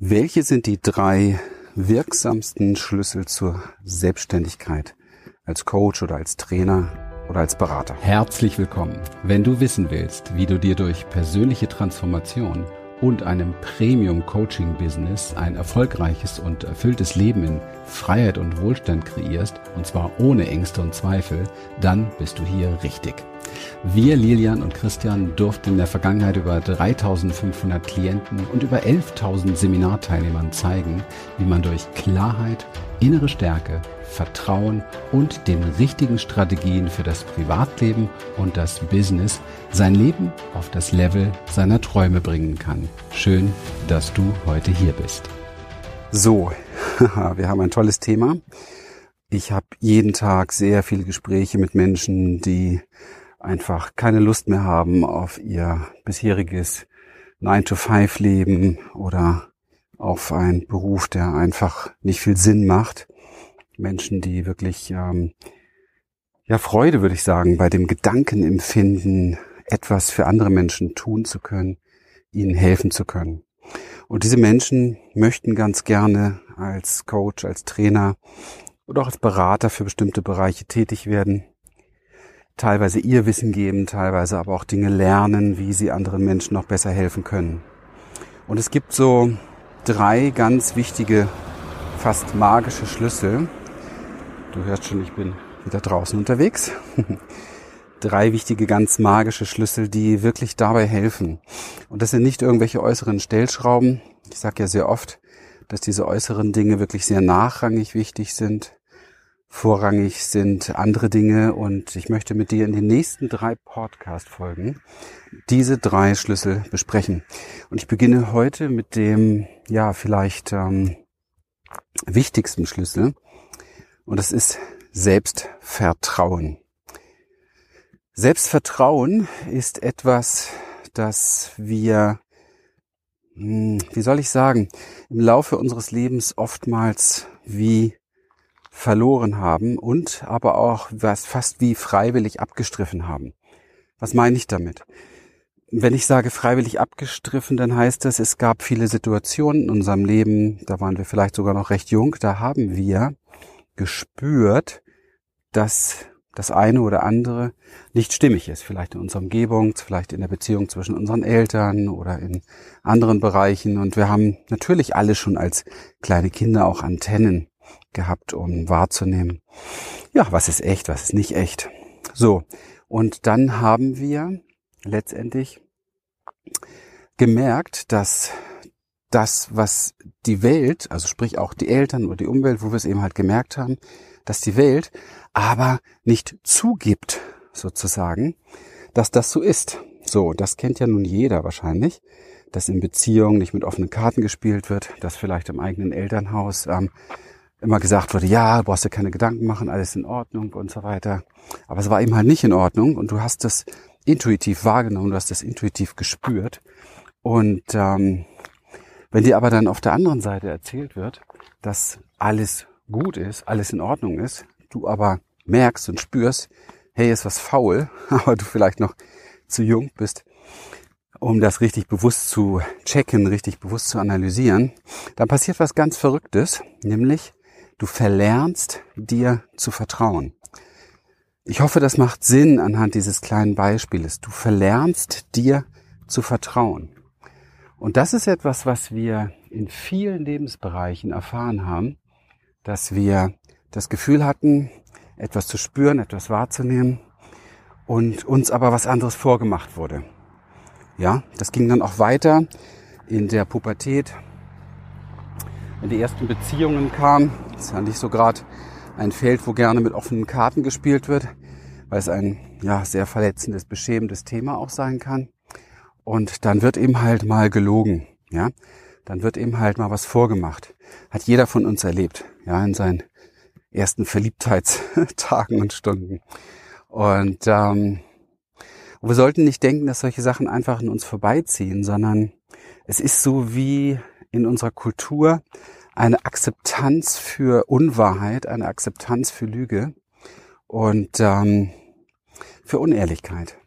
Welche sind die drei wirksamsten Schlüssel zur Selbstständigkeit als Coach oder als Trainer oder als Berater? Herzlich willkommen. Wenn du wissen willst, wie du dir durch persönliche Transformation und einem Premium-Coaching-Business ein erfolgreiches und erfülltes Leben in Freiheit und Wohlstand kreierst, und zwar ohne Ängste und Zweifel, dann bist du hier richtig. Wir, Lilian und Christian, durften in der Vergangenheit über 3500 Klienten und über 11.000 Seminarteilnehmern zeigen, wie man durch Klarheit, innere Stärke, Vertrauen und den richtigen Strategien für das Privatleben und das Business sein Leben auf das Level seiner Träume bringen kann. Schön, dass du heute hier bist. So, wir haben ein tolles Thema. Ich habe jeden Tag sehr viele Gespräche mit Menschen, die einfach keine Lust mehr haben auf ihr bisheriges 9-to-5-Leben oder auf einen Beruf, der einfach nicht viel Sinn macht. Menschen, die wirklich ähm, ja Freude, würde ich sagen, bei dem Gedanken empfinden, etwas für andere Menschen tun zu können, ihnen helfen zu können. Und diese Menschen möchten ganz gerne als Coach, als Trainer oder auch als Berater für bestimmte Bereiche tätig werden teilweise ihr Wissen geben, teilweise aber auch Dinge lernen, wie sie anderen Menschen noch besser helfen können. Und es gibt so drei ganz wichtige, fast magische Schlüssel. Du hörst schon, ich bin wieder draußen unterwegs. drei wichtige, ganz magische Schlüssel, die wirklich dabei helfen. Und das sind nicht irgendwelche äußeren Stellschrauben. Ich sage ja sehr oft, dass diese äußeren Dinge wirklich sehr nachrangig wichtig sind. Vorrangig sind andere Dinge und ich möchte mit dir in den nächsten drei Podcast-Folgen diese drei Schlüssel besprechen. Und ich beginne heute mit dem, ja, vielleicht ähm, wichtigsten Schlüssel und das ist Selbstvertrauen. Selbstvertrauen ist etwas, das wir, hm, wie soll ich sagen, im Laufe unseres Lebens oftmals wie verloren haben und aber auch was fast wie freiwillig abgestriffen haben. Was meine ich damit? Wenn ich sage freiwillig abgestriffen, dann heißt das, es gab viele Situationen in unserem Leben, da waren wir vielleicht sogar noch recht jung, da haben wir gespürt, dass das eine oder andere nicht stimmig ist. Vielleicht in unserer Umgebung, vielleicht in der Beziehung zwischen unseren Eltern oder in anderen Bereichen. Und wir haben natürlich alle schon als kleine Kinder auch Antennen gehabt, um wahrzunehmen, ja, was ist echt, was ist nicht echt. So, und dann haben wir letztendlich gemerkt, dass das, was die Welt, also sprich auch die Eltern oder die Umwelt, wo wir es eben halt gemerkt haben, dass die Welt aber nicht zugibt, sozusagen, dass das so ist. So, das kennt ja nun jeder wahrscheinlich, dass in Beziehungen nicht mit offenen Karten gespielt wird, dass vielleicht im eigenen Elternhaus ähm, immer gesagt wurde, ja, brauchst du keine Gedanken machen, alles in Ordnung und so weiter. Aber es war eben halt nicht in Ordnung und du hast das intuitiv wahrgenommen, du hast das intuitiv gespürt. Und ähm, wenn dir aber dann auf der anderen Seite erzählt wird, dass alles gut ist, alles in Ordnung ist, du aber merkst und spürst, hey, ist was faul, aber du vielleicht noch zu jung bist, um das richtig bewusst zu checken, richtig bewusst zu analysieren, dann passiert was ganz Verrücktes, nämlich Du verlernst dir zu vertrauen. Ich hoffe, das macht Sinn anhand dieses kleinen Beispieles. Du verlernst dir zu vertrauen. Und das ist etwas, was wir in vielen Lebensbereichen erfahren haben, dass wir das Gefühl hatten, etwas zu spüren, etwas wahrzunehmen und uns aber was anderes vorgemacht wurde. Ja, das ging dann auch weiter in der Pubertät, wenn die ersten Beziehungen kamen. Das ist ja nicht so gerade ein Feld, wo gerne mit offenen Karten gespielt wird, weil es ein ja sehr verletzendes, beschämendes Thema auch sein kann. Und dann wird eben halt mal gelogen, ja. Dann wird eben halt mal was vorgemacht. Hat jeder von uns erlebt, ja, in seinen ersten Verliebtheitstagen und Stunden. Und ähm, wir sollten nicht denken, dass solche Sachen einfach an uns vorbeiziehen, sondern es ist so wie in unserer Kultur eine Akzeptanz für Unwahrheit, eine Akzeptanz für Lüge und ähm, für Unehrlichkeit.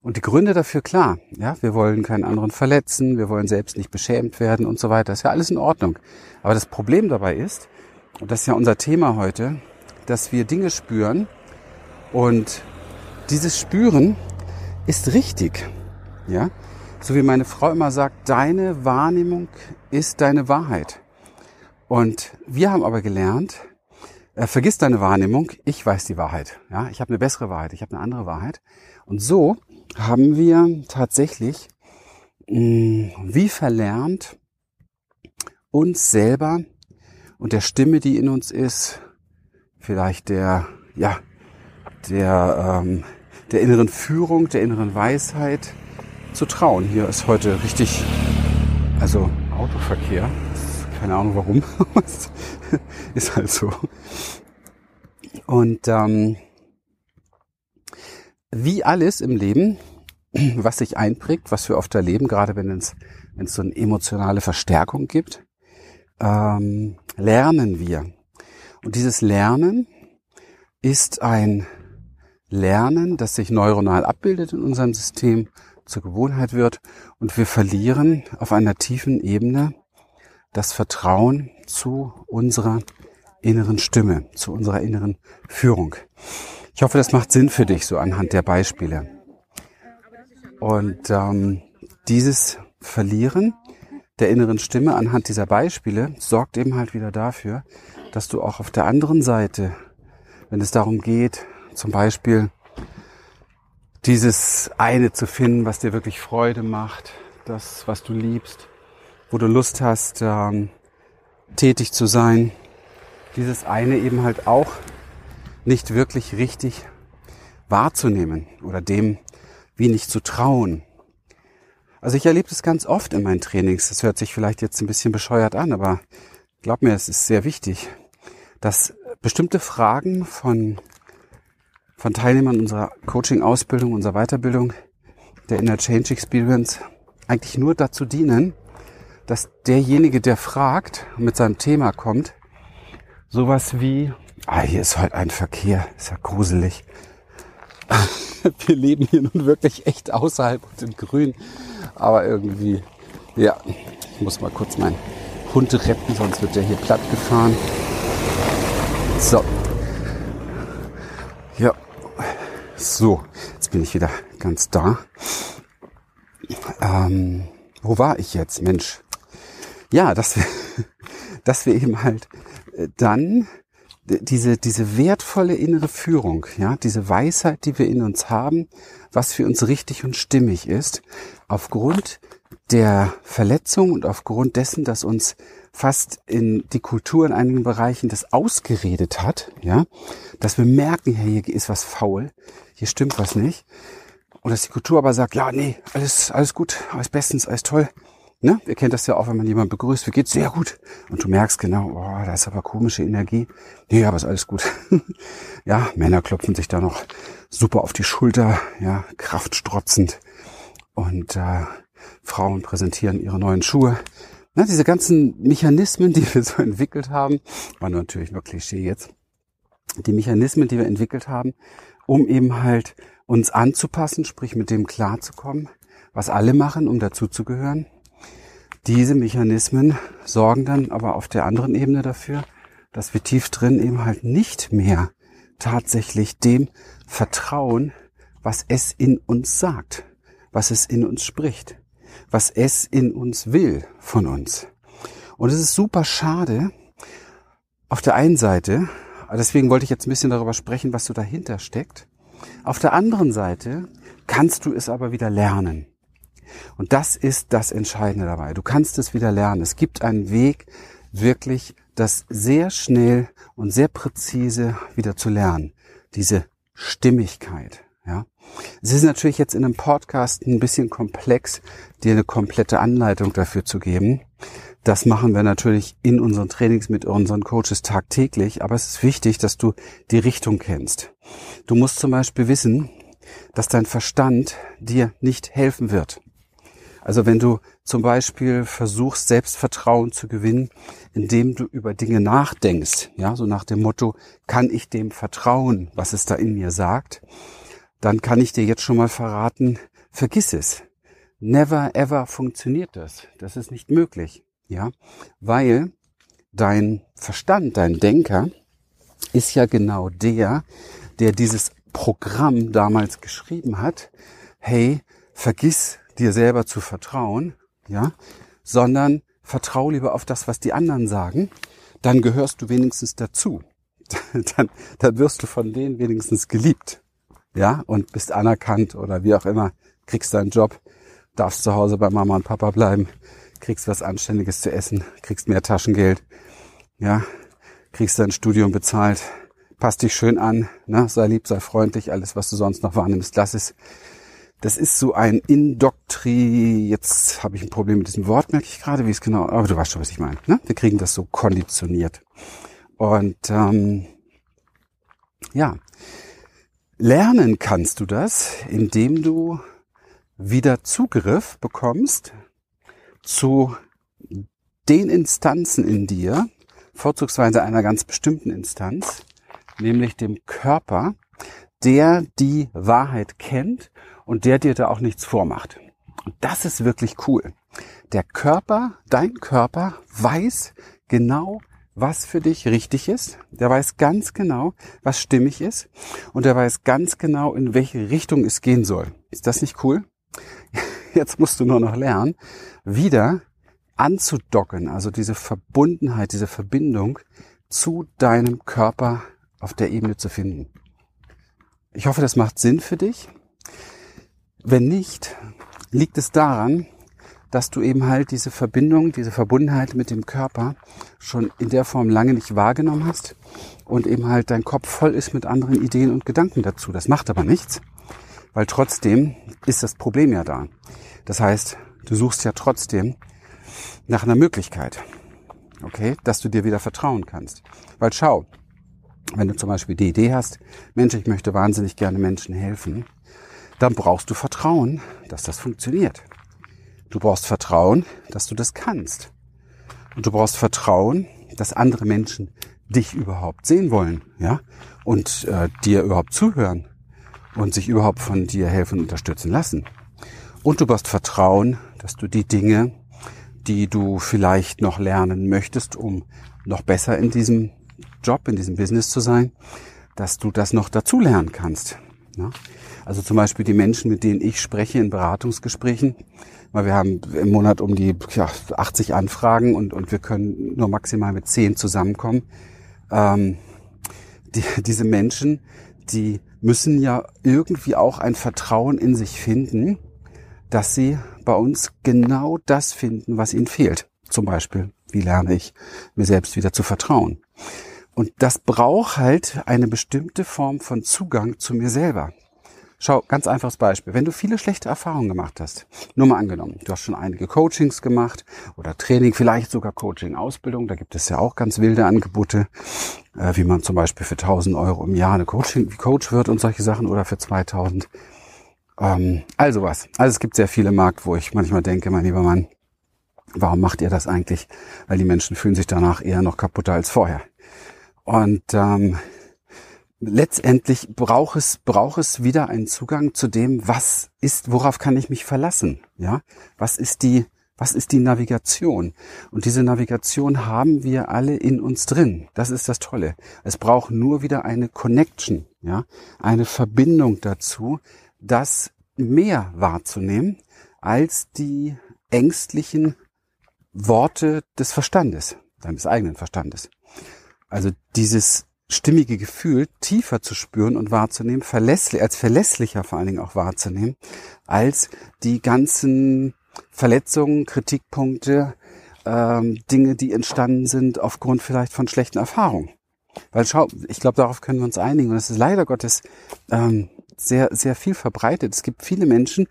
Und die Gründe dafür klar. Ja, wir wollen keinen anderen verletzen, wir wollen selbst nicht beschämt werden und so weiter. ist ja alles in Ordnung. Aber das Problem dabei ist, und das ist ja unser Thema heute, dass wir Dinge spüren und dieses Spüren ist richtig. Ja, so wie meine Frau immer sagt, deine Wahrnehmung ist deine Wahrheit. Und wir haben aber gelernt, äh, vergiss deine Wahrnehmung, ich weiß die Wahrheit. Ja, ich habe eine bessere Wahrheit, ich habe eine andere Wahrheit. Und so haben wir tatsächlich mh, mm, wie verlernt, uns selber und der Stimme, die in uns ist, vielleicht der, ja, der, ähm, der inneren Führung, der inneren Weisheit zu trauen. Hier ist heute richtig, also Autoverkehr. Keine Ahnung warum. ist halt so. Und ähm, wie alles im Leben, was sich einprägt, was wir oft erleben, gerade wenn es, wenn es so eine emotionale Verstärkung gibt, ähm, lernen wir. Und dieses Lernen ist ein Lernen, das sich neuronal abbildet in unserem System, zur Gewohnheit wird und wir verlieren auf einer tiefen Ebene das Vertrauen zu unserer inneren Stimme, zu unserer inneren Führung. Ich hoffe, das macht Sinn für dich, so anhand der Beispiele. Und ähm, dieses Verlieren der inneren Stimme anhand dieser Beispiele sorgt eben halt wieder dafür, dass du auch auf der anderen Seite, wenn es darum geht, zum Beispiel dieses eine zu finden, was dir wirklich Freude macht, das, was du liebst, wo du Lust hast, ähm, tätig zu sein, dieses eine eben halt auch nicht wirklich richtig wahrzunehmen oder dem wie nicht zu trauen. Also ich erlebe das ganz oft in meinen Trainings. Das hört sich vielleicht jetzt ein bisschen bescheuert an, aber glaub mir, es ist sehr wichtig, dass bestimmte Fragen von, von Teilnehmern unserer Coaching-Ausbildung, unserer Weiterbildung, der Inner Change Experience eigentlich nur dazu dienen, dass derjenige, der fragt, mit seinem Thema kommt, sowas wie, Ah, hier ist heute ein Verkehr. Ist ja gruselig. Wir leben hier nun wirklich echt außerhalb und im Grün. Aber irgendwie, ja, ich muss mal kurz meinen Hund retten, sonst wird der hier platt gefahren. So. Ja. So, jetzt bin ich wieder ganz da. Ähm, wo war ich jetzt, Mensch? Ja, dass wir, dass wir eben halt äh, dann diese, diese wertvolle innere Führung, ja, diese Weisheit, die wir in uns haben, was für uns richtig und stimmig ist, aufgrund der Verletzung und aufgrund dessen, dass uns fast in die Kultur in einigen Bereichen das ausgeredet hat, ja, dass wir merken, hier ist was faul, hier stimmt was nicht. Und dass die Kultur aber sagt, ja, nee, alles, alles gut, alles bestens, alles toll. Ne? Ihr kennt das ja auch, wenn man jemanden begrüßt, wie geht's? Sehr gut. Und du merkst genau, oh, da ist aber komische Energie. Nee, aber ist alles gut. ja, Männer klopfen sich da noch super auf die Schulter, ja, kraftstrotzend. Und äh, Frauen präsentieren ihre neuen Schuhe. Na, diese ganzen Mechanismen, die wir so entwickelt haben, war natürlich nur Klischee jetzt. Die Mechanismen, die wir entwickelt haben, um eben halt uns anzupassen, sprich mit dem klarzukommen, was alle machen, um dazuzugehören diese Mechanismen sorgen dann aber auf der anderen Ebene dafür, dass wir tief drin eben halt nicht mehr tatsächlich dem vertrauen, was es in uns sagt, was es in uns spricht, was es in uns will von uns. Und es ist super schade, auf der einen Seite, deswegen wollte ich jetzt ein bisschen darüber sprechen, was so dahinter steckt. Auf der anderen Seite kannst du es aber wieder lernen. Und das ist das Entscheidende dabei. Du kannst es wieder lernen. Es gibt einen Weg, wirklich das sehr schnell und sehr präzise wieder zu lernen. Diese Stimmigkeit. Ja. Es ist natürlich jetzt in einem Podcast ein bisschen komplex, dir eine komplette Anleitung dafür zu geben. Das machen wir natürlich in unseren Trainings mit unseren Coaches tagtäglich, aber es ist wichtig, dass du die Richtung kennst. Du musst zum Beispiel wissen, dass dein Verstand dir nicht helfen wird. Also wenn du zum Beispiel versuchst, Selbstvertrauen zu gewinnen, indem du über Dinge nachdenkst, ja, so nach dem Motto, kann ich dem vertrauen, was es da in mir sagt, dann kann ich dir jetzt schon mal verraten, vergiss es. Never ever funktioniert das. Das ist nicht möglich. Ja, weil dein Verstand, dein Denker ist ja genau der, der dieses Programm damals geschrieben hat. Hey, vergiss dir selber zu vertrauen, ja, sondern vertrau lieber auf das, was die anderen sagen. Dann gehörst du wenigstens dazu. dann, dann wirst du von denen wenigstens geliebt, ja, und bist anerkannt oder wie auch immer, kriegst deinen Job, darfst zu Hause bei Mama und Papa bleiben, kriegst was Anständiges zu essen, kriegst mehr Taschengeld, ja, kriegst dein Studium bezahlt, passt dich schön an, ne, sei lieb, sei freundlich, alles, was du sonst noch wahrnimmst, lass es. Das ist so ein Indoktri, jetzt habe ich ein Problem mit diesem Wort, merke ich gerade, wie es genau, aber du weißt schon, was ich meine. Ne? Wir kriegen das so konditioniert. Und ähm, ja, lernen kannst du das, indem du wieder Zugriff bekommst zu den Instanzen in dir, vorzugsweise einer ganz bestimmten Instanz, nämlich dem Körper, der die Wahrheit kennt und der dir da auch nichts vormacht. Und das ist wirklich cool. Der Körper, dein Körper weiß genau, was für dich richtig ist. Der weiß ganz genau, was stimmig ist. Und der weiß ganz genau, in welche Richtung es gehen soll. Ist das nicht cool? Jetzt musst du nur noch lernen, wieder anzudocken, also diese Verbundenheit, diese Verbindung zu deinem Körper auf der Ebene zu finden. Ich hoffe, das macht Sinn für dich. Wenn nicht, liegt es daran, dass du eben halt diese Verbindung, diese Verbundenheit mit dem Körper schon in der Form lange nicht wahrgenommen hast und eben halt dein Kopf voll ist mit anderen Ideen und Gedanken dazu. Das macht aber nichts, weil trotzdem ist das Problem ja da. Das heißt, du suchst ja trotzdem nach einer Möglichkeit, okay, dass du dir wieder vertrauen kannst. Weil schau, wenn du zum Beispiel die Idee hast, Mensch, ich möchte wahnsinnig gerne Menschen helfen, dann brauchst du Vertrauen, dass das funktioniert. Du brauchst Vertrauen, dass du das kannst. Und du brauchst Vertrauen, dass andere Menschen dich überhaupt sehen wollen, ja, und äh, dir überhaupt zuhören und sich überhaupt von dir helfen und unterstützen lassen. Und du brauchst Vertrauen, dass du die Dinge, die du vielleicht noch lernen möchtest, um noch besser in diesem Job, in diesem Business zu sein, dass du das noch dazu lernen kannst. Ja? Also zum Beispiel die Menschen, mit denen ich spreche in Beratungsgesprächen, weil wir haben im Monat um die ja, 80 Anfragen und, und wir können nur maximal mit 10 zusammenkommen. Ähm, die, diese Menschen, die müssen ja irgendwie auch ein Vertrauen in sich finden, dass sie bei uns genau das finden, was ihnen fehlt. Zum Beispiel, wie lerne ich mir selbst wieder zu vertrauen? Und das braucht halt eine bestimmte Form von Zugang zu mir selber. Schau, ganz einfaches Beispiel. Wenn du viele schlechte Erfahrungen gemacht hast, nur mal angenommen, du hast schon einige Coachings gemacht oder Training, vielleicht sogar Coaching-Ausbildung, da gibt es ja auch ganz wilde Angebote, äh, wie man zum Beispiel für 1000 Euro im Jahr eine Coaching, Coach wird und solche Sachen oder für 2000. Ähm, also was. Also es gibt sehr viele Markt, wo ich manchmal denke, mein lieber Mann, warum macht ihr das eigentlich? Weil die Menschen fühlen sich danach eher noch kaputter als vorher. Und ähm, letztendlich braucht es, braucht es wieder einen Zugang zu dem, was ist, worauf kann ich mich verlassen? Ja, was ist die, was ist die Navigation? Und diese Navigation haben wir alle in uns drin. Das ist das Tolle. Es braucht nur wieder eine Connection, ja, eine Verbindung dazu, das mehr wahrzunehmen als die ängstlichen Worte des Verstandes, deines eigenen Verstandes. Also dieses stimmige Gefühl tiefer zu spüren und wahrzunehmen, verlässlich, als verlässlicher vor allen Dingen auch wahrzunehmen, als die ganzen Verletzungen, Kritikpunkte, ähm, Dinge, die entstanden sind aufgrund vielleicht von schlechten Erfahrungen. Weil schau, ich glaube, darauf können wir uns einigen. Und es ist leider Gottes ähm, sehr, sehr viel verbreitet. Es gibt viele Menschen,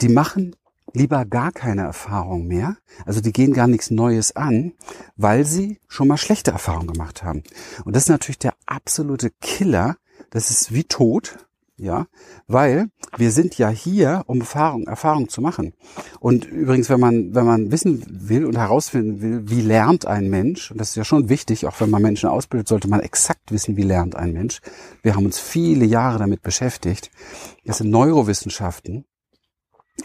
die machen lieber gar keine Erfahrung mehr. Also die gehen gar nichts Neues an, weil sie schon mal schlechte Erfahrungen gemacht haben. Und das ist natürlich der absolute Killer. Das ist wie tot. Ja, weil wir sind ja hier, um Erfahrung, Erfahrung zu machen. Und übrigens, wenn man, wenn man wissen will und herausfinden will, wie lernt ein Mensch, und das ist ja schon wichtig, auch wenn man Menschen ausbildet, sollte man exakt wissen, wie lernt ein Mensch. Wir haben uns viele Jahre damit beschäftigt. Das sind Neurowissenschaften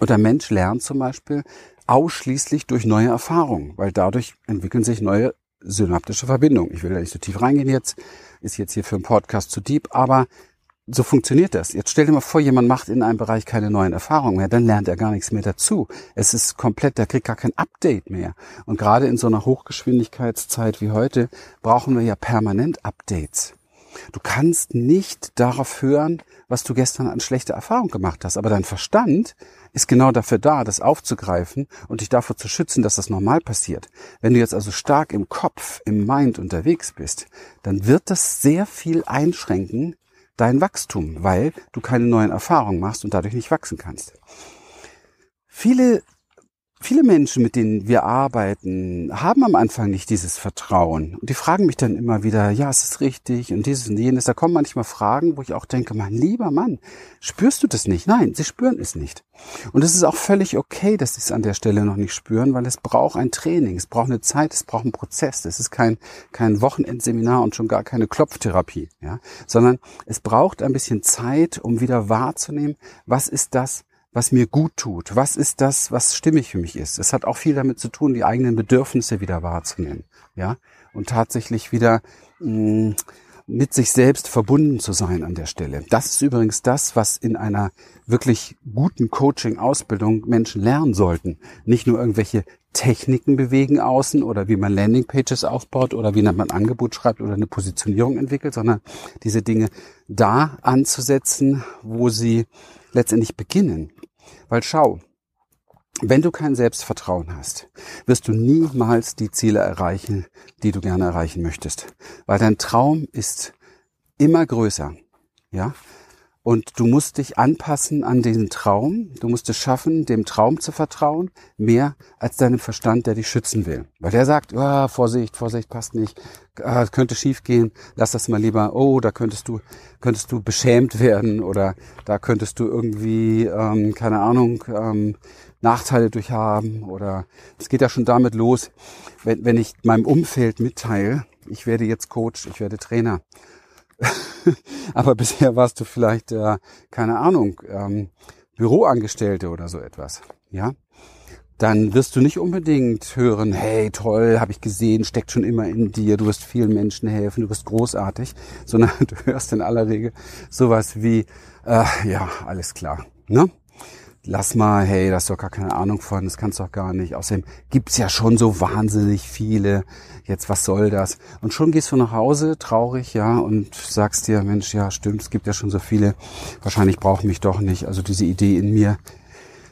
Und der Mensch lernt zum Beispiel ausschließlich durch neue Erfahrungen, weil dadurch entwickeln sich neue synaptische Verbindungen. Ich will da nicht so tief reingehen jetzt, ist jetzt hier für einen Podcast zu deep, aber so funktioniert das. Jetzt stell dir mal vor, jemand macht in einem Bereich keine neuen Erfahrungen mehr, dann lernt er gar nichts mehr dazu. Es ist komplett, der kriegt gar kein Update mehr. Und gerade in so einer Hochgeschwindigkeitszeit wie heute brauchen wir ja permanent Updates. Du kannst nicht darauf hören, was du gestern an schlechter Erfahrung gemacht hast, aber dein Verstand ist genau dafür da, das aufzugreifen und dich davor zu schützen, dass das normal passiert. Wenn du jetzt also stark im Kopf, im Mind unterwegs bist, dann wird das sehr viel einschränken, dein Wachstum, weil du keine neuen Erfahrungen machst und dadurch nicht wachsen kannst. Viele Viele Menschen, mit denen wir arbeiten, haben am Anfang nicht dieses Vertrauen. Und die fragen mich dann immer wieder, ja, ist es richtig und dieses und jenes. Da kommen manchmal Fragen, wo ich auch denke, mein lieber Mann, spürst du das nicht? Nein, sie spüren es nicht. Und es ist auch völlig okay, dass sie es an der Stelle noch nicht spüren, weil es braucht ein Training, es braucht eine Zeit, es braucht einen Prozess. Es ist kein, kein Wochenendseminar und schon gar keine Klopftherapie, ja, sondern es braucht ein bisschen Zeit, um wieder wahrzunehmen, was ist das, was mir gut tut? Was ist das, was stimmig für mich ist? Es hat auch viel damit zu tun, die eigenen Bedürfnisse wieder wahrzunehmen, ja, und tatsächlich wieder mh, mm, mit sich selbst verbunden zu sein an der Stelle. Das ist übrigens das, was in einer wirklich guten Coaching-Ausbildung Menschen lernen sollten. Nicht nur irgendwelche Techniken bewegen außen oder wie man Landingpages aufbaut oder wie man ein Angebot schreibt oder eine Positionierung entwickelt, sondern diese Dinge da anzusetzen, wo sie letztendlich beginnen. Weil schau, wenn du kein Selbstvertrauen hast, wirst du niemals die Ziele erreichen, die du gerne erreichen möchtest. Weil dein Traum ist immer größer. Ja? Und du musst dich anpassen an diesen Traum. Du musst es schaffen, dem Traum zu vertrauen, mehr als deinem Verstand, der dich schützen will. Weil der sagt, oh, Vorsicht, Vorsicht, passt nicht, ah, könnte schief gehen, lass das mal lieber, oh, da könntest du, könntest du beschämt werden oder da könntest du irgendwie, ähm, keine Ahnung, ähm, Nachteile durch haben oder es geht ja schon damit los, wenn, wenn ich meinem Umfeld mitteile, ich werde jetzt Coach, ich werde Trainer aber bisher warst du vielleicht, äh, keine Ahnung, ähm, Büroangestellte oder so etwas, ja? Dann wirst du nicht unbedingt hören, hey, toll, habe ich gesehen, steckt schon immer in dir, du wirst vielen Menschen helfen, du bist großartig, sondern du hörst in aller Regel sowas wie, äh, ja, alles klar, ne? Lass mal, hey, das hast doch gar keine Ahnung von, das kannst du doch gar nicht. Außerdem gibt's ja schon so wahnsinnig viele. Jetzt, was soll das? Und schon gehst du nach Hause, traurig, ja, und sagst dir, Mensch, ja, stimmt, es gibt ja schon so viele. Wahrscheinlich brauchen mich doch nicht. Also diese Idee in mir,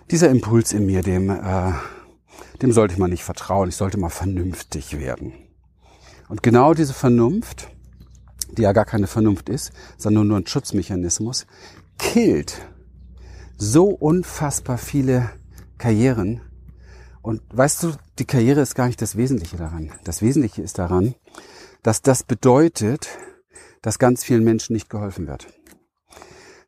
dieser Impuls in mir, dem, äh, dem sollte man nicht vertrauen. Ich sollte mal vernünftig werden. Und genau diese Vernunft, die ja gar keine Vernunft ist, sondern nur ein Schutzmechanismus, killt so unfassbar viele Karrieren. Und weißt du, die Karriere ist gar nicht das Wesentliche daran. Das Wesentliche ist daran, dass das bedeutet, dass ganz vielen Menschen nicht geholfen wird.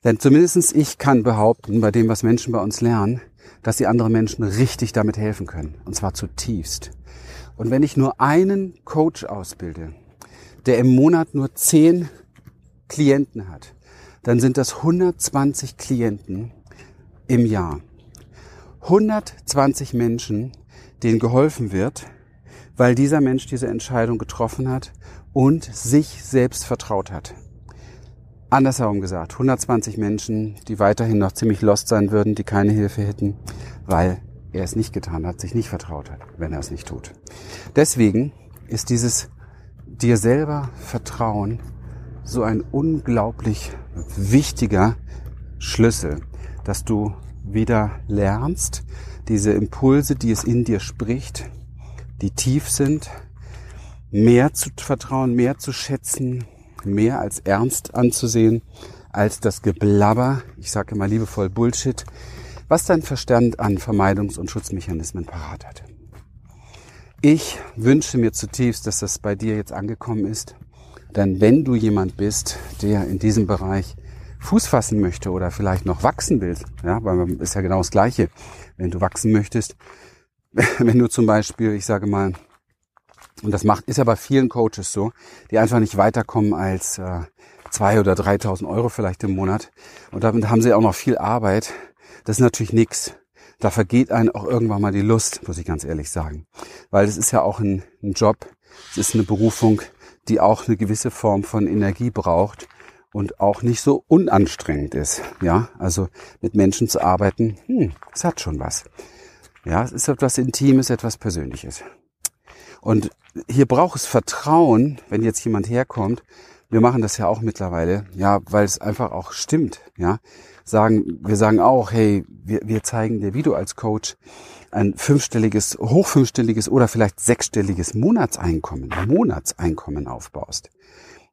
Denn zumindestens ich kann behaupten, bei dem, was Menschen bei uns lernen, dass sie anderen Menschen richtig damit helfen können. Und zwar zutiefst. Und wenn ich nur einen Coach ausbilde, der im Monat nur zehn Klienten hat, dann sind das 120 Klienten, im Jahr. 120 Menschen, denen geholfen wird, weil dieser Mensch diese Entscheidung getroffen hat und sich selbst vertraut hat. Andersherum gesagt, 120 Menschen, die weiterhin noch ziemlich lost sein würden, die keine Hilfe hätten, weil er es nicht getan hat, sich nicht vertraut hat, wenn er es nicht tut. Deswegen ist dieses dir selber Vertrauen so ein unglaublich wichtiger Schlüssel dass du wieder lernst, diese Impulse, die es in dir spricht, die tief sind, mehr zu vertrauen, mehr zu schätzen, mehr als ernst anzusehen, als das Geblabber, ich sage immer liebevoll Bullshit, was dein Verstand an Vermeidungs- und Schutzmechanismen parat hat. Ich wünsche mir zutiefst, dass das bei dir jetzt angekommen ist, denn wenn du jemand bist, der in diesem Bereich Fuß fassen möchte oder vielleicht noch wachsen willst, ja, weil ist ja genau das Gleiche. Wenn du wachsen möchtest, wenn du zum Beispiel, ich sage mal, und das macht, ist ja bei vielen Coaches so, die einfach nicht weiterkommen als äh, zwei oder 3.000 Euro vielleicht im Monat und damit haben sie auch noch viel Arbeit. Das ist natürlich nix. da vergeht einem auch irgendwann mal die Lust, muss ich ganz ehrlich sagen. Weil es ist ja auch ein, ein Job, es ist eine Berufung, die auch eine gewisse Form von Energie braucht und auch nicht so unanstrengend ist. Ja, also mit Menschen zu arbeiten, hm, es hat schon was. Ja, es ist etwas Intimes, etwas Persönliches. Und hier braucht es Vertrauen, wenn jetzt jemand herkommt. Wir machen das ja auch mittlerweile, ja, weil es einfach auch stimmt, ja. Sagen, wir sagen auch, hey, wir, wir zeigen dir, wie du als Coach ein fünfstelliges, hochfünfstelliges oder vielleicht sechsstelliges Monatseinkommen, Monatseinkommen aufbaust.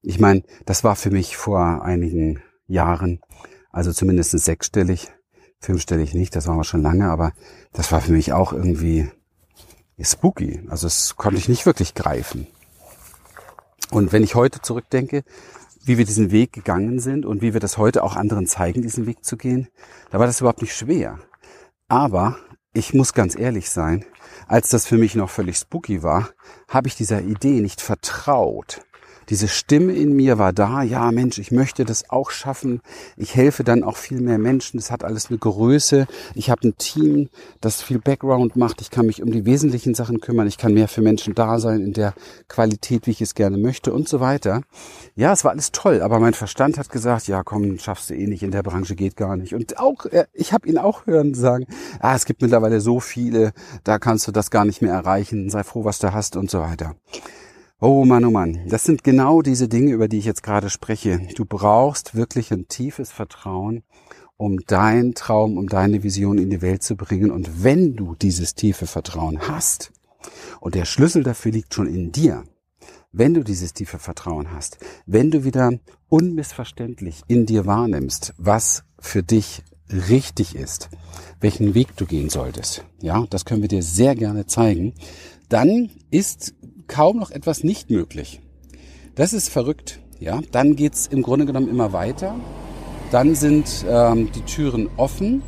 Ich meine, das war für mich vor einigen Jahren, also zumindest sechsstellig, fünfstellig nicht, das war wir schon lange, aber das war für mich auch irgendwie spooky. Also das konnte ich nicht wirklich greifen. Und wenn ich heute zurückdenke, wie wir diesen Weg gegangen sind und wie wir das heute auch anderen zeigen, diesen Weg zu gehen, da war das überhaupt nicht schwer. Aber ich muss ganz ehrlich sein, als das für mich noch völlig spooky war, habe ich dieser Idee nicht vertraut diese Stimme in mir war da, ja Mensch, ich möchte das auch schaffen. Ich helfe dann auch viel mehr Menschen. Es hat alles eine Größe. Ich habe ein Team, das viel Background macht. Ich kann mich um die wesentlichen Sachen kümmern. Ich kann mehr für Menschen da sein in der Qualität, wie ich es gerne möchte und so weiter. Ja, es war alles toll, aber mein Verstand hat gesagt, ja komm, schaffst du eh nicht, in der Branche geht gar nicht. Und auch, äh, ich habe ihn auch hören sagen, ah, es gibt mittlerweile so viele, da kannst du das gar nicht mehr erreichen. Sei froh, was du hast und so weiter. Oh Mann, oh Mann, das sind genau diese Dinge, über die ich jetzt gerade spreche. Du brauchst wirklich ein tiefes Vertrauen, um deinen Traum, um deine Vision in die Welt zu bringen. Und wenn du dieses tiefe Vertrauen hast, und der Schlüssel dafür liegt schon in dir, wenn du dieses tiefe Vertrauen hast, wenn du wieder unmissverständlich in dir wahrnimmst, was für dich richtig ist, welchen Weg du gehen solltest, ja, das können wir dir sehr gerne zeigen, dann ist kaum noch etwas nicht möglich. Das ist verrückt. Ja, dann geht's im Grunde genommen immer weiter. Dann sind ähm, die Türen offen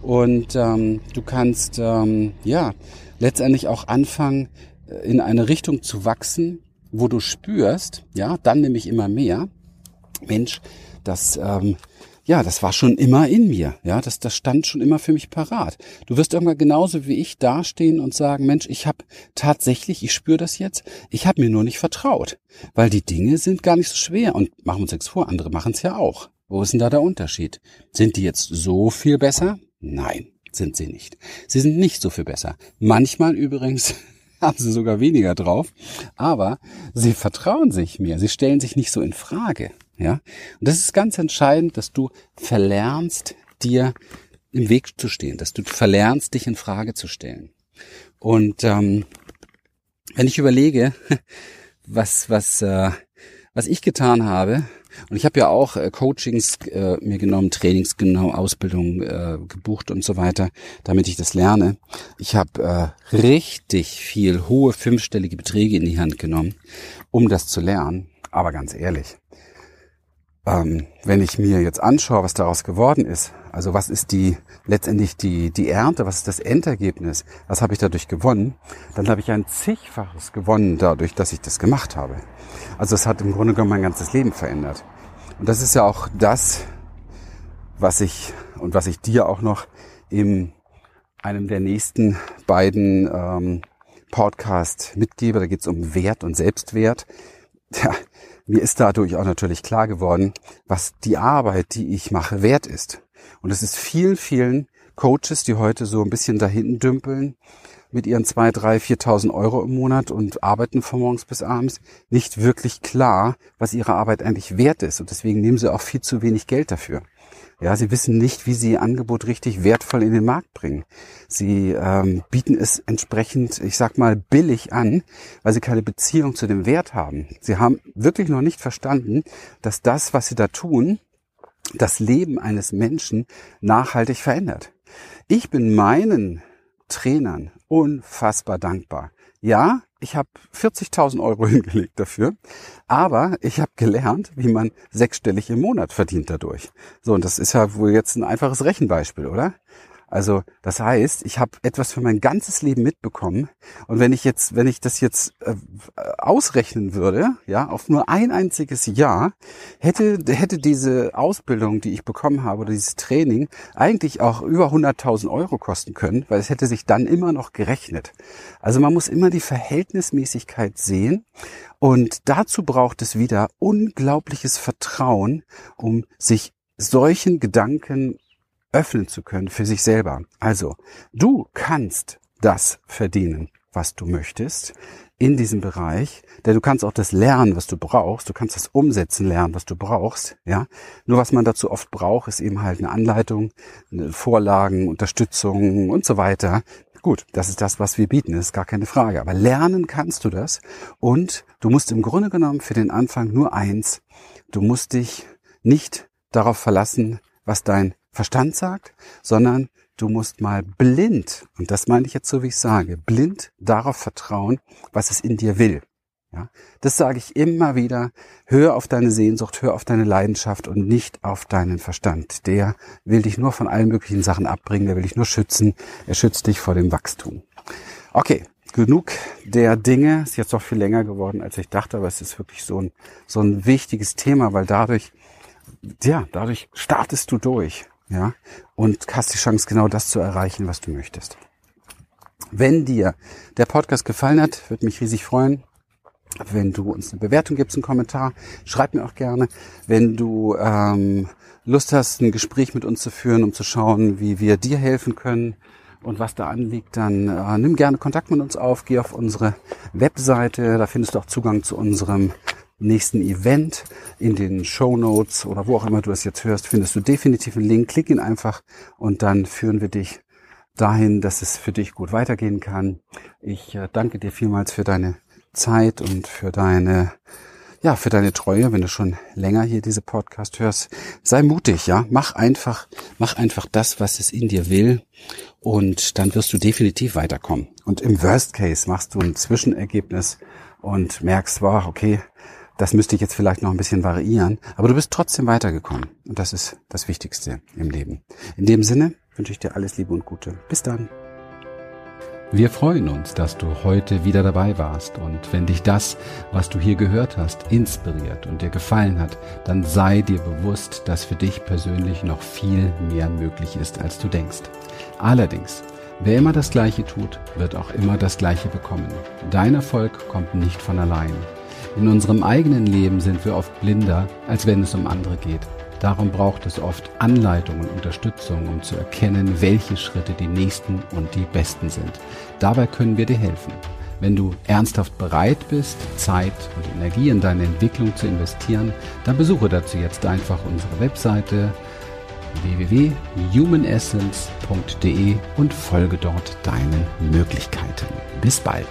und ähm, du kannst ähm, ja letztendlich auch anfangen, äh, in eine Richtung zu wachsen, wo du spürst, ja, dann nämlich immer mehr, Mensch, das ähm, ja, das war schon immer in mir. Ja, das, das stand schon immer für mich parat. Du wirst irgendwann genauso wie ich dastehen und sagen, Mensch, ich habe tatsächlich, ich spüre das jetzt, ich habe mir nur nicht vertraut. Weil die Dinge sind gar nicht so schwer. Und machen wir uns nichts vor, andere machen es ja auch. Wo ist denn da der Unterschied? Sind die jetzt so viel besser? Nein, sind sie nicht. Sie sind nicht so viel besser. Manchmal übrigens haben sie sogar weniger drauf, aber sie vertrauen sich mir, sie stellen sich nicht so in Frage. Ja, und das ist ganz entscheidend, dass du verlernst, dir im Weg zu stehen, dass du verlernst, dich in Frage zu stellen. Und ähm, wenn ich überlege, was was äh, was ich getan habe, und ich habe ja auch äh, Coachings äh, mir genommen, Trainings genau, Ausbildung äh, gebucht und so weiter, damit ich das lerne. Ich habe äh, richtig viel hohe fünfstellige Beträge in die Hand genommen, um das zu lernen. Aber ganz ehrlich, ähm, wenn ich mir jetzt anschaue, was daraus geworden ist, also was ist die letztendlich die die Ernte, was ist das Endergebnis, was habe ich dadurch gewonnen, dann habe ich ein zigfaches gewonnen dadurch, dass ich das gemacht habe. Also es hat im Grunde genommen mein ganzes Leben verändert. Und das ist ja auch das, was ich und was ich dir auch noch in einem der nächsten beiden ähm, Podcast mitgebe. Da geht es um Wert und Selbstwert. Ja, mir ist dadurch auch natürlich klar geworden, was die Arbeit, die ich mache, wert ist. Und es ist vielen, vielen Coaches, die heute so ein bisschen dahinten dümpeln, mit ihren zwei, drei, viertausend Euro im Monat und arbeiten von morgens bis abends, nicht wirklich klar, was ihre Arbeit eigentlich wert ist. Und deswegen nehmen sie auch viel zu wenig Geld dafür. Ja, sie wissen nicht, wie sie ihr Angebot richtig wertvoll in den Markt bringen. Sie ähm, bieten es entsprechend, ich sag mal, billig an, weil sie keine Beziehung zu dem Wert haben. Sie haben wirklich noch nicht verstanden, dass das, was sie da tun, das Leben eines Menschen nachhaltig verändert. Ich bin meinen Trainern unfassbar dankbar. Ja, ich habe 40.000 Euro hingelegt dafür, aber ich habe gelernt, wie man sechsstellig im Monat verdient dadurch. So, und das ist ja wohl jetzt ein einfaches Rechenbeispiel, oder? Also das heißt, ich habe etwas für mein ganzes Leben mitbekommen und wenn ich jetzt, wenn ich das jetzt äh, ausrechnen würde, ja, auf nur ein einziges Jahr, hätte hätte diese Ausbildung, die ich bekommen habe oder dieses Training eigentlich auch über 100.000 Euro kosten können, weil es hätte sich dann immer noch gerechnet. Also man muss immer die Verhältnismäßigkeit sehen und dazu braucht es wieder unglaubliches Vertrauen, um sich solchen Gedanken öffnen zu können für sich selber. Also, du kannst das verdienen, was du möchtest in diesem Bereich, denn du kannst auch das lernen, was du brauchst, du kannst das umsetzen lernen, was du brauchst, ja. Nur was man dazu oft braucht, ist eben halt eine Anleitung, Vorlagen, Unterstützung und so weiter. Gut, das ist das, was wir bieten, das ist gar keine Frage. Aber lernen kannst du das und du musst im Grunde genommen für den Anfang nur eins, du musst dich nicht darauf verlassen, was dein Verstand sagt, sondern du musst mal blind, und das meine ich jetzt so, wie ich sage, blind darauf vertrauen, was es in dir will. Ja, das sage ich immer wieder. Hör auf deine Sehnsucht, hör auf deine Leidenschaft und nicht auf deinen Verstand. Der will dich nur von allen möglichen Sachen abbringen, der will dich nur schützen. Er schützt dich vor dem Wachstum. Okay, genug der Dinge. Ist jetzt doch viel länger geworden, als ich dachte, aber es ist wirklich so ein, so ein wichtiges Thema, weil dadurch, ja, dadurch startest du durch ja, und hast die Chance, genau das zu erreichen, was du möchtest. Wenn dir der Podcast gefallen hat, würde mich riesig freuen, wenn du uns eine Bewertung gibst, einen Kommentar. Schreib mir auch gerne, wenn du ähm, Lust hast, ein Gespräch mit uns zu führen, um zu schauen, wie wir dir helfen können und was da anliegt, dann äh, nimm gerne Kontakt mit uns auf, geh auf unsere Webseite, da findest du auch Zugang zu unserem nächsten Event in den Show Notes oder wo auch immer du es jetzt hörst, findest du definitiv einen Link. Klick ihn einfach und dann führen wir dich dahin, dass es für dich gut weitergehen kann. Ich äh, danke dir vielmals für deine Zeit und für deine ja, für deine Treue, wenn du schon länger hier diese Podcast hörst. Sei mutig, ja. Mach einfach, mach einfach das, was es in dir will. Und dann wirst du definitiv weiterkommen. Und im Worst Case machst du ein Zwischenergebnis und merkst, wow, okay, das müsste ich jetzt vielleicht noch ein bisschen variieren, aber du bist trotzdem weitergekommen. Und das ist das Wichtigste im Leben. In dem Sinne wünsche ich dir alles Liebe und Gute. Bis dann. Wir freuen uns, dass du heute wieder dabei warst und wenn dich das, was du hier gehört hast, inspiriert und dir gefallen hat, dann sei dir bewusst, dass für dich persönlich noch viel mehr möglich ist, als du denkst. Allerdings, wer immer das Gleiche tut, wird auch immer das Gleiche bekommen. Dein Erfolg kommt nicht von allein. In unserem eigenen Leben sind wir oft blinder, als wenn es um andere geht. Darum braucht es oft Anleitung und Unterstützung, um zu erkennen, welche Schritte die nächsten und die besten sind. Dabei können wir dir helfen. Wenn du ernsthaft bereit bist, Zeit und Energie in deine Entwicklung zu investieren, dann besuche dazu jetzt einfach unsere Webseite www.humanessence.de und folge dort deinen Möglichkeiten. Bis bald.